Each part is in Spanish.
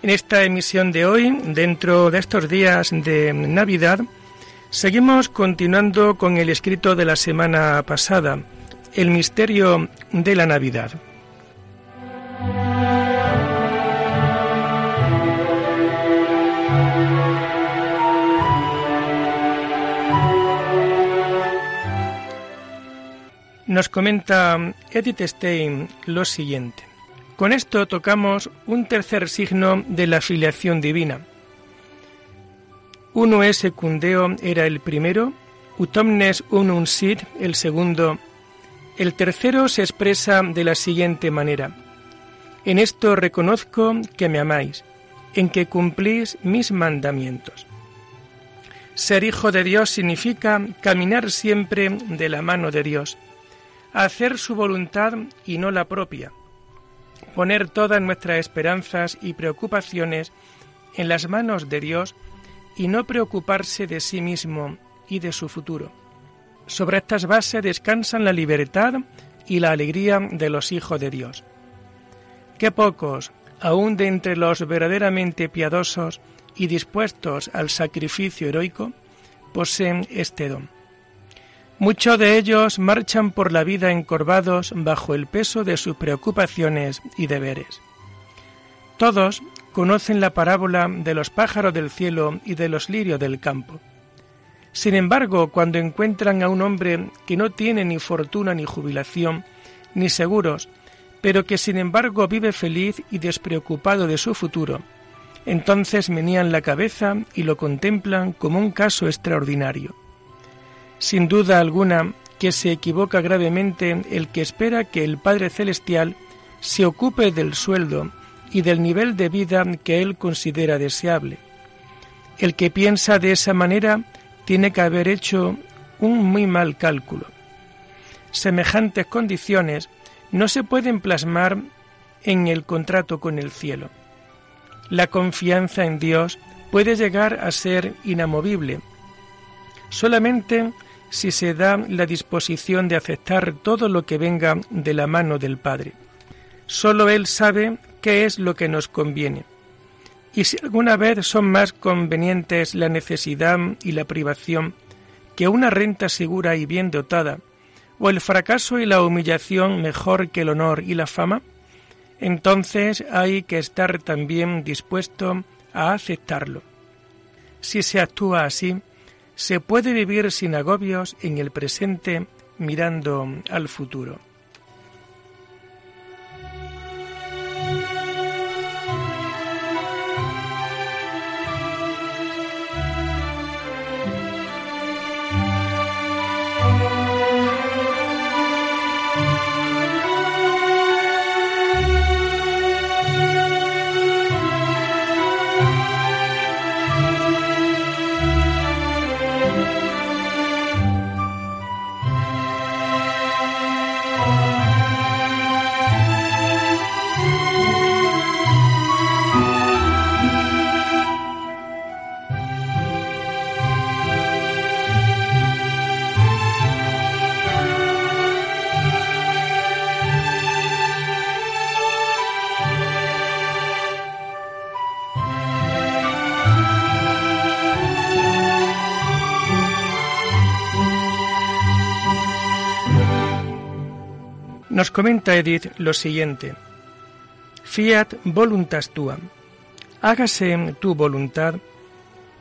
En esta emisión de hoy, dentro de estos días de Navidad, seguimos continuando con el escrito de la semana pasada, El misterio de la Navidad. Nos comenta Edith Stein lo siguiente. Con esto tocamos un tercer signo de la filiación divina. Uno es secundeo era el primero, utomnes unum sit el segundo. El tercero se expresa de la siguiente manera. En esto reconozco que me amáis, en que cumplís mis mandamientos. Ser hijo de Dios significa caminar siempre de la mano de Dios hacer su voluntad y no la propia, poner todas nuestras esperanzas y preocupaciones en las manos de Dios y no preocuparse de sí mismo y de su futuro. Sobre estas bases descansan la libertad y la alegría de los hijos de Dios. Qué pocos, aun de entre los verdaderamente piadosos y dispuestos al sacrificio heroico, poseen este don. Muchos de ellos marchan por la vida encorvados bajo el peso de sus preocupaciones y deberes. Todos conocen la parábola de los pájaros del cielo y de los lirios del campo. Sin embargo, cuando encuentran a un hombre que no tiene ni fortuna ni jubilación, ni seguros, pero que sin embargo vive feliz y despreocupado de su futuro, entonces menían la cabeza y lo contemplan como un caso extraordinario. Sin duda alguna que se equivoca gravemente el que espera que el Padre Celestial se ocupe del sueldo y del nivel de vida que él considera deseable. El que piensa de esa manera tiene que haber hecho un muy mal cálculo. Semejantes condiciones no se pueden plasmar en el contrato con el cielo. La confianza en Dios puede llegar a ser inamovible. Solamente si se da la disposición de aceptar todo lo que venga de la mano del Padre. Solo Él sabe qué es lo que nos conviene. Y si alguna vez son más convenientes la necesidad y la privación que una renta segura y bien dotada, o el fracaso y la humillación mejor que el honor y la fama, entonces hay que estar también dispuesto a aceptarlo. Si se actúa así, se puede vivir sin agobios en el presente mirando al futuro. Nos comenta Edith lo siguiente. Fiat voluntas tua. Hágase tu voluntad.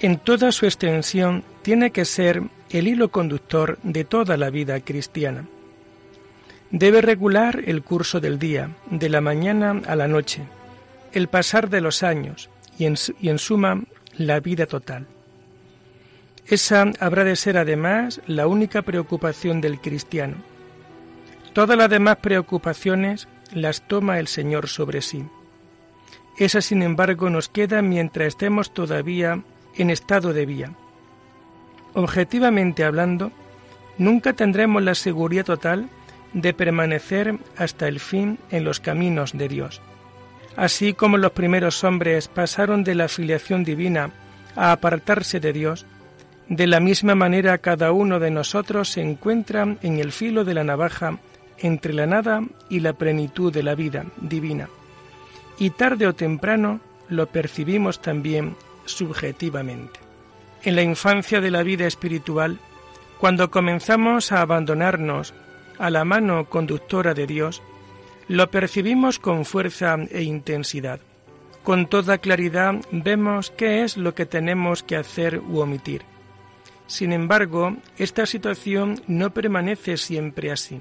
En toda su extensión tiene que ser el hilo conductor de toda la vida cristiana. Debe regular el curso del día, de la mañana a la noche, el pasar de los años y en, y en suma la vida total. Esa habrá de ser además la única preocupación del cristiano Todas las demás preocupaciones las toma el Señor sobre sí. esa sin embargo nos queda mientras estemos todavía en estado de vía. Objetivamente hablando, nunca tendremos la seguridad total de permanecer hasta el fin en los caminos de Dios. Así como los primeros hombres pasaron de la filiación divina a apartarse de Dios, de la misma manera cada uno de nosotros se encuentra en el filo de la navaja entre la nada y la plenitud de la vida divina. Y tarde o temprano lo percibimos también subjetivamente. En la infancia de la vida espiritual, cuando comenzamos a abandonarnos a la mano conductora de Dios, lo percibimos con fuerza e intensidad. Con toda claridad vemos qué es lo que tenemos que hacer u omitir. Sin embargo, esta situación no permanece siempre así.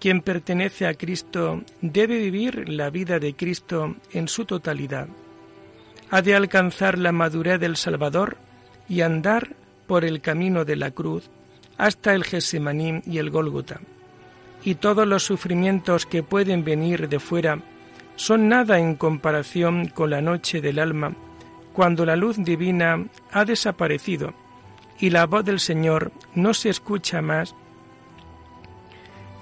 Quien pertenece a Cristo debe vivir la vida de Cristo en su totalidad. Ha de alcanzar la madurez del Salvador y andar por el camino de la cruz hasta el Gesemaní y el Gólgota. Y todos los sufrimientos que pueden venir de fuera son nada en comparación con la noche del alma, cuando la luz divina ha desaparecido y la voz del Señor no se escucha más.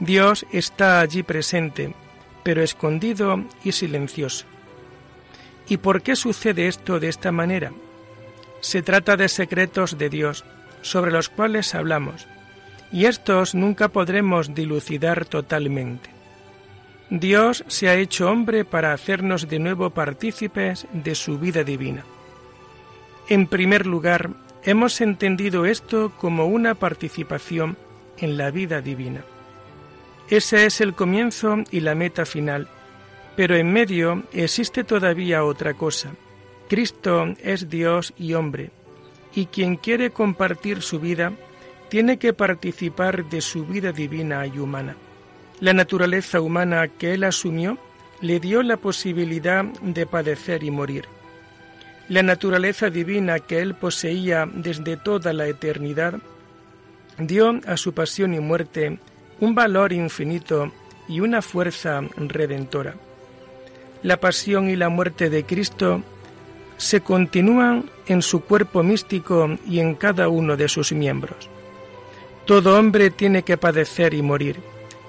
Dios está allí presente, pero escondido y silencioso. ¿Y por qué sucede esto de esta manera? Se trata de secretos de Dios, sobre los cuales hablamos, y estos nunca podremos dilucidar totalmente. Dios se ha hecho hombre para hacernos de nuevo partícipes de su vida divina. En primer lugar, hemos entendido esto como una participación en la vida divina. Ese es el comienzo y la meta final, pero en medio existe todavía otra cosa. Cristo es Dios y hombre, y quien quiere compartir su vida tiene que participar de su vida divina y humana. La naturaleza humana que él asumió le dio la posibilidad de padecer y morir. La naturaleza divina que él poseía desde toda la eternidad dio a su pasión y muerte un valor infinito y una fuerza redentora. La pasión y la muerte de Cristo se continúan en su cuerpo místico y en cada uno de sus miembros. Todo hombre tiene que padecer y morir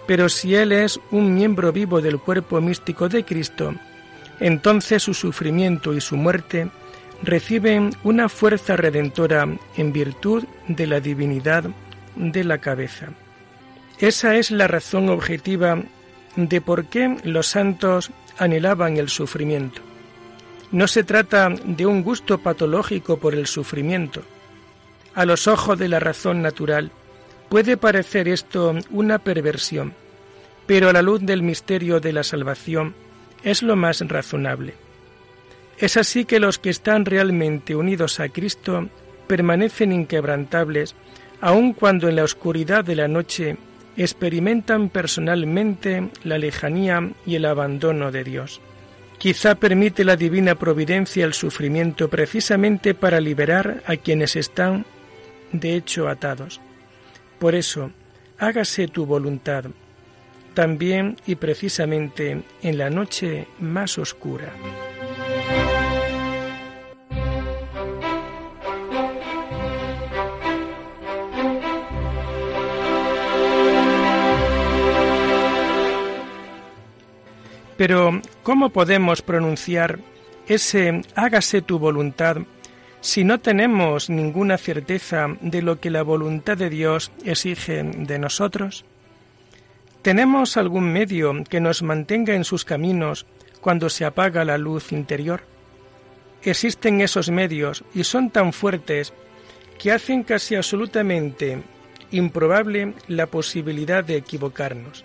pero si Él es un miembro vivo del cuerpo místico de Cristo, entonces su sufrimiento y su muerte reciben una fuerza redentora en virtud de la divinidad de la cabeza. Esa es la razón objetiva de por qué los santos anhelaban el sufrimiento. No se trata de un gusto patológico por el sufrimiento. A los ojos de la razón natural, Puede parecer esto una perversión, pero a la luz del misterio de la salvación es lo más razonable. Es así que los que están realmente unidos a Cristo permanecen inquebrantables, aun cuando en la oscuridad de la noche experimentan personalmente la lejanía y el abandono de Dios. Quizá permite la divina providencia el sufrimiento precisamente para liberar a quienes están de hecho atados. Por eso, hágase tu voluntad, también y precisamente en la noche más oscura. Pero, ¿cómo podemos pronunciar ese hágase tu voluntad si no tenemos ninguna certeza de lo que la voluntad de Dios exige de nosotros? ¿Tenemos algún medio que nos mantenga en sus caminos cuando se apaga la luz interior? Existen esos medios y son tan fuertes que hacen casi absolutamente improbable la posibilidad de equivocarnos.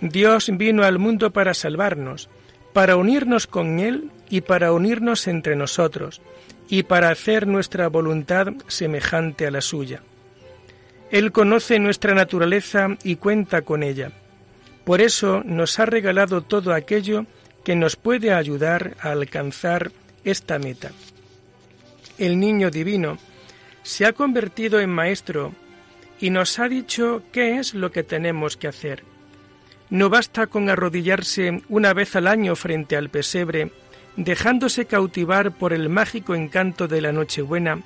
Dios vino al mundo para salvarnos, para unirnos con Él y para unirnos entre nosotros, y para hacer nuestra voluntad semejante a la suya. Él conoce nuestra naturaleza y cuenta con ella. Por eso nos ha regalado todo aquello que nos puede ayudar a alcanzar esta meta. El niño divino se ha convertido en maestro y nos ha dicho qué es lo que tenemos que hacer. No basta con arrodillarse una vez al año frente al pesebre dejándose cautivar por el mágico encanto de la Nochebuena,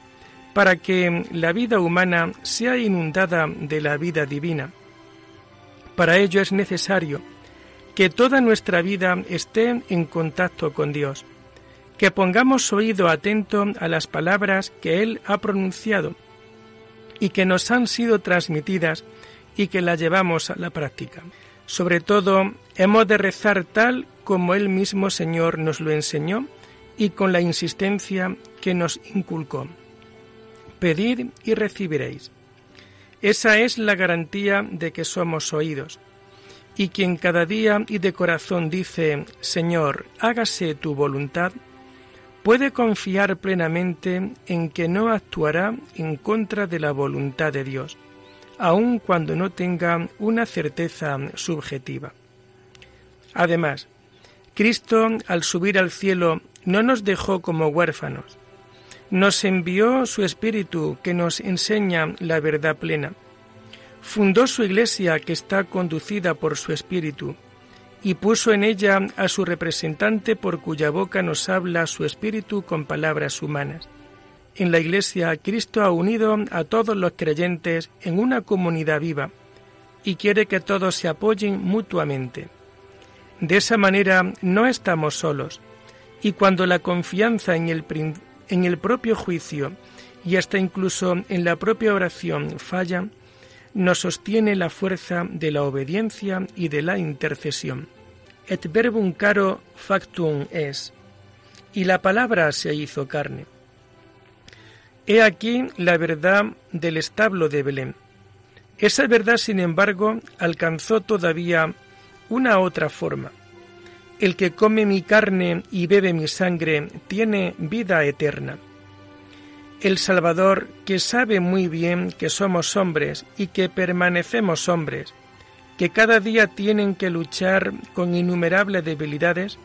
para que la vida humana sea inundada de la vida divina. Para ello es necesario que toda nuestra vida esté en contacto con Dios, que pongamos oído atento a las palabras que Él ha pronunciado y que nos han sido transmitidas y que las llevamos a la práctica. Sobre todo, hemos de rezar tal como Él mismo Señor nos lo enseñó y con la insistencia que nos inculcó. Pedid y recibiréis. Esa es la garantía de que somos oídos. Y quien cada día y de corazón dice, Señor, hágase tu voluntad, puede confiar plenamente en que no actuará en contra de la voluntad de Dios, aun cuando no tenga una certeza subjetiva. Además, Cristo, al subir al cielo, no nos dejó como huérfanos, nos envió su Espíritu que nos enseña la verdad plena. Fundó su iglesia que está conducida por su Espíritu y puso en ella a su representante por cuya boca nos habla su Espíritu con palabras humanas. En la Iglesia Cristo ha unido a todos los creyentes en una comunidad viva y quiere que todos se apoyen mutuamente. De esa manera no estamos solos, y cuando la confianza en el, en el propio juicio y hasta incluso en la propia oración falla, nos sostiene la fuerza de la obediencia y de la intercesión. Et verbum caro factum es, y la palabra se hizo carne. He aquí la verdad del establo de Belén. Esa verdad, sin embargo, alcanzó todavía una otra forma. El que come mi carne y bebe mi sangre tiene vida eterna. El Salvador, que sabe muy bien que somos hombres y que permanecemos hombres, que cada día tienen que luchar con innumerables debilidades,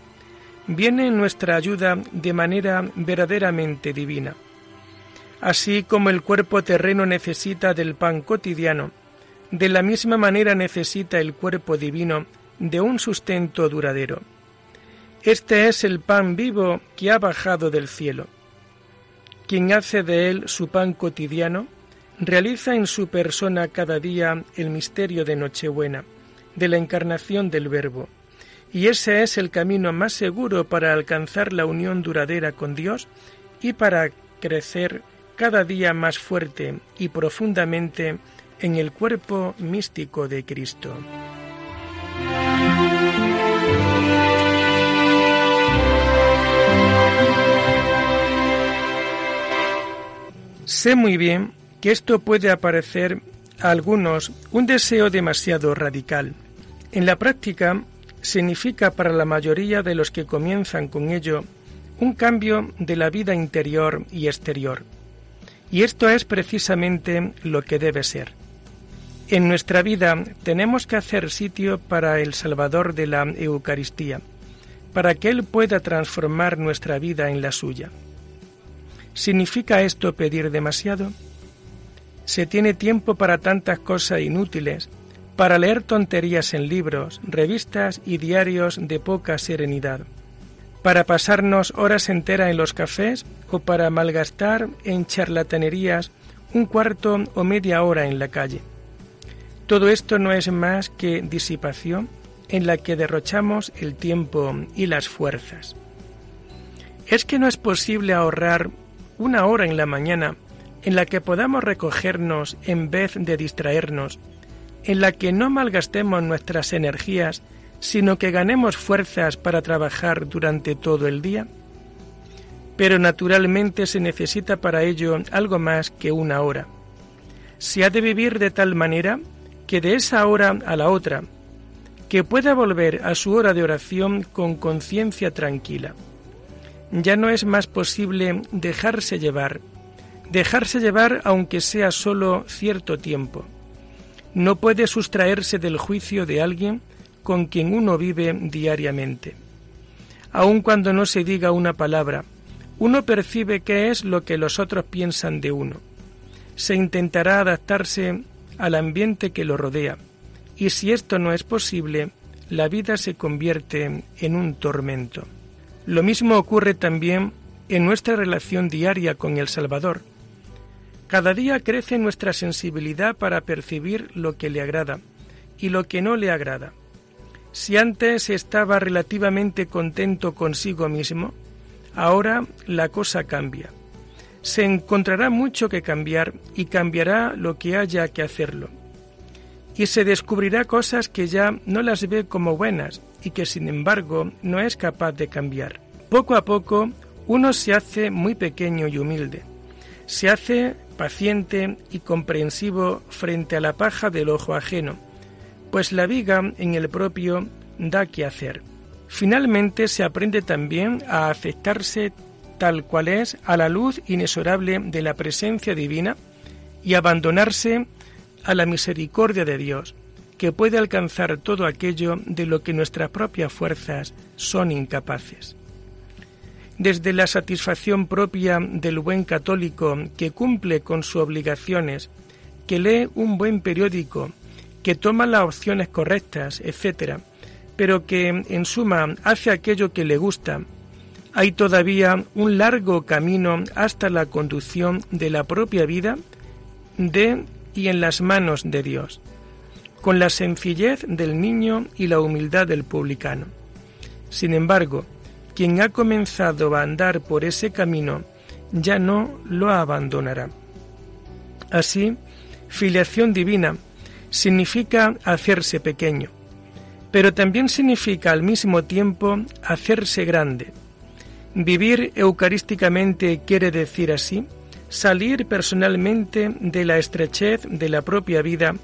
viene en nuestra ayuda de manera verdaderamente divina. Así como el cuerpo terreno necesita del pan cotidiano, de la misma manera necesita el cuerpo divino de un sustento duradero. Este es el pan vivo que ha bajado del cielo. Quien hace de él su pan cotidiano, realiza en su persona cada día el misterio de Nochebuena, de la encarnación del Verbo, y ese es el camino más seguro para alcanzar la unión duradera con Dios y para crecer cada día más fuerte y profundamente en el cuerpo místico de Cristo. Sé muy bien que esto puede aparecer a algunos un deseo demasiado radical. En la práctica significa para la mayoría de los que comienzan con ello un cambio de la vida interior y exterior. Y esto es precisamente lo que debe ser. En nuestra vida tenemos que hacer sitio para el Salvador de la Eucaristía, para que Él pueda transformar nuestra vida en la suya. ¿Significa esto pedir demasiado? Se tiene tiempo para tantas cosas inútiles, para leer tonterías en libros, revistas y diarios de poca serenidad, para pasarnos horas enteras en los cafés o para malgastar en charlatanerías un cuarto o media hora en la calle. Todo esto no es más que disipación en la que derrochamos el tiempo y las fuerzas. ¿Es que no es posible ahorrar una hora en la mañana en la que podamos recogernos en vez de distraernos, en la que no malgastemos nuestras energías, sino que ganemos fuerzas para trabajar durante todo el día? Pero naturalmente se necesita para ello algo más que una hora. Se ha de vivir de tal manera que de esa hora a la otra, que pueda volver a su hora de oración con conciencia tranquila ya no es más posible dejarse llevar, dejarse llevar aunque sea solo cierto tiempo. No puede sustraerse del juicio de alguien con quien uno vive diariamente. Aun cuando no se diga una palabra, uno percibe qué es lo que los otros piensan de uno. Se intentará adaptarse al ambiente que lo rodea, y si esto no es posible, la vida se convierte en un tormento. Lo mismo ocurre también en nuestra relación diaria con el Salvador. Cada día crece nuestra sensibilidad para percibir lo que le agrada y lo que no le agrada. Si antes estaba relativamente contento consigo mismo, ahora la cosa cambia. Se encontrará mucho que cambiar y cambiará lo que haya que hacerlo. Y se descubrirá cosas que ya no las ve como buenas y que sin embargo no es capaz de cambiar. Poco a poco uno se hace muy pequeño y humilde. Se hace paciente y comprensivo frente a la paja del ojo ajeno, pues la viga en el propio da que hacer. Finalmente se aprende también a aceptarse tal cual es a la luz inexorable de la presencia divina y abandonarse a la misericordia de Dios, que puede alcanzar todo aquello de lo que nuestras propias fuerzas son incapaces. Desde la satisfacción propia del buen católico que cumple con sus obligaciones, que lee un buen periódico, que toma las opciones correctas, etc., pero que en suma hace aquello que le gusta, hay todavía un largo camino hasta la conducción de la propia vida de y en las manos de Dios, con la sencillez del niño y la humildad del publicano. Sin embargo, quien ha comenzado a andar por ese camino ya no lo abandonará. Así, filiación divina significa hacerse pequeño, pero también significa al mismo tiempo hacerse grande. Vivir eucarísticamente quiere decir así salir personalmente de la estrechez de la propia vida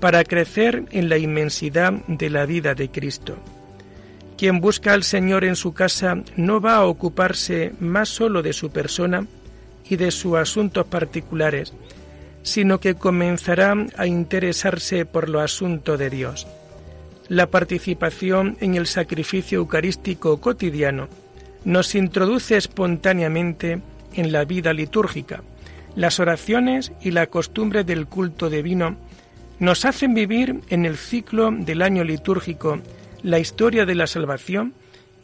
para crecer en la inmensidad de la vida de Cristo. Quien busca al Señor en su casa no va a ocuparse más solo de su persona y de sus asuntos particulares, sino que comenzará a interesarse por lo asunto de Dios la participación en el sacrificio eucarístico cotidiano nos introduce espontáneamente en la vida litúrgica. Las oraciones y la costumbre del culto divino nos hacen vivir en el ciclo del año litúrgico la historia de la salvación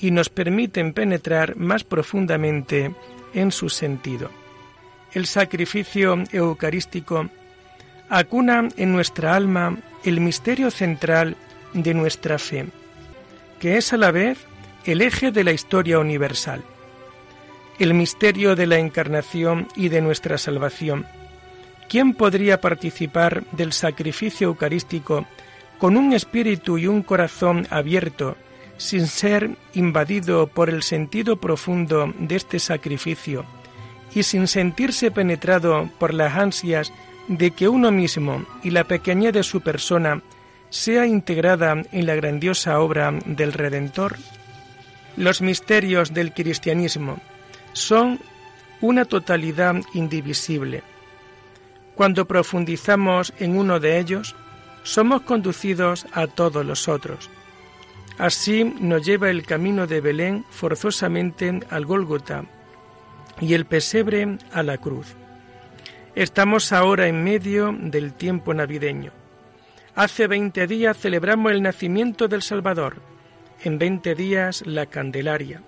y nos permiten penetrar más profundamente en su sentido. El sacrificio eucarístico acuna en nuestra alma el misterio central de nuestra fe, que es a la vez el eje de la historia universal, el misterio de la encarnación y de nuestra salvación. ¿Quién podría participar del sacrificio eucarístico con un espíritu y un corazón abierto, sin ser invadido por el sentido profundo de este sacrificio y sin sentirse penetrado por las ansias de que uno mismo y la pequeñez de su persona sea integrada en la grandiosa obra del Redentor? Los misterios del cristianismo son una totalidad indivisible. Cuando profundizamos en uno de ellos, somos conducidos a todos los otros. Así nos lleva el camino de Belén forzosamente al Gólgota y el pesebre a la cruz. Estamos ahora en medio del tiempo navideño. Hace veinte días celebramos el nacimiento del Salvador, en veinte días la Candelaria,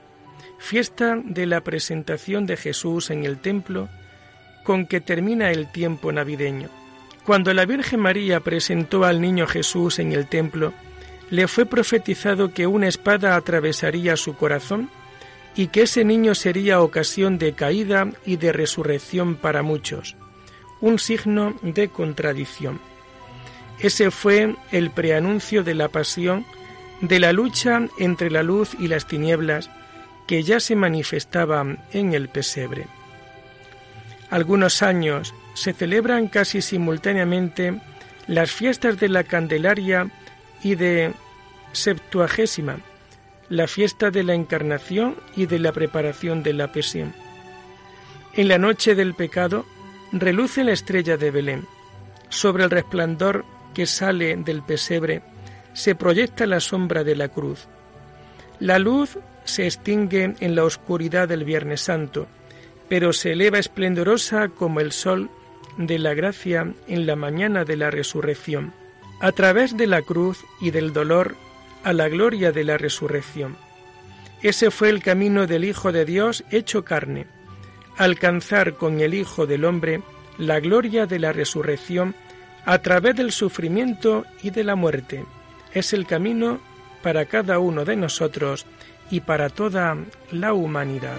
fiesta de la presentación de Jesús en el templo, con que termina el tiempo navideño. Cuando la Virgen María presentó al niño Jesús en el templo, le fue profetizado que una espada atravesaría su corazón y que ese niño sería ocasión de caída y de resurrección para muchos, un signo de contradicción. Ese fue el preanuncio de la pasión, de la lucha entre la luz y las tinieblas que ya se manifestaba en el pesebre. Algunos años se celebran casi simultáneamente las fiestas de la Candelaria y de Septuagésima, la fiesta de la Encarnación y de la preparación de la Pasión. En la noche del pecado reluce la estrella de Belén. Sobre el resplandor que sale del pesebre se proyecta la sombra de la cruz. La luz se extingue en la oscuridad del Viernes Santo, pero se eleva esplendorosa como el sol de la gracia en la mañana de la resurrección, a través de la cruz y del dolor a la gloria de la resurrección. Ese fue el camino del Hijo de Dios hecho carne, alcanzar con el Hijo del Hombre la gloria de la resurrección a través del sufrimiento y de la muerte. Es el camino para cada uno de nosotros y para toda la humanidad.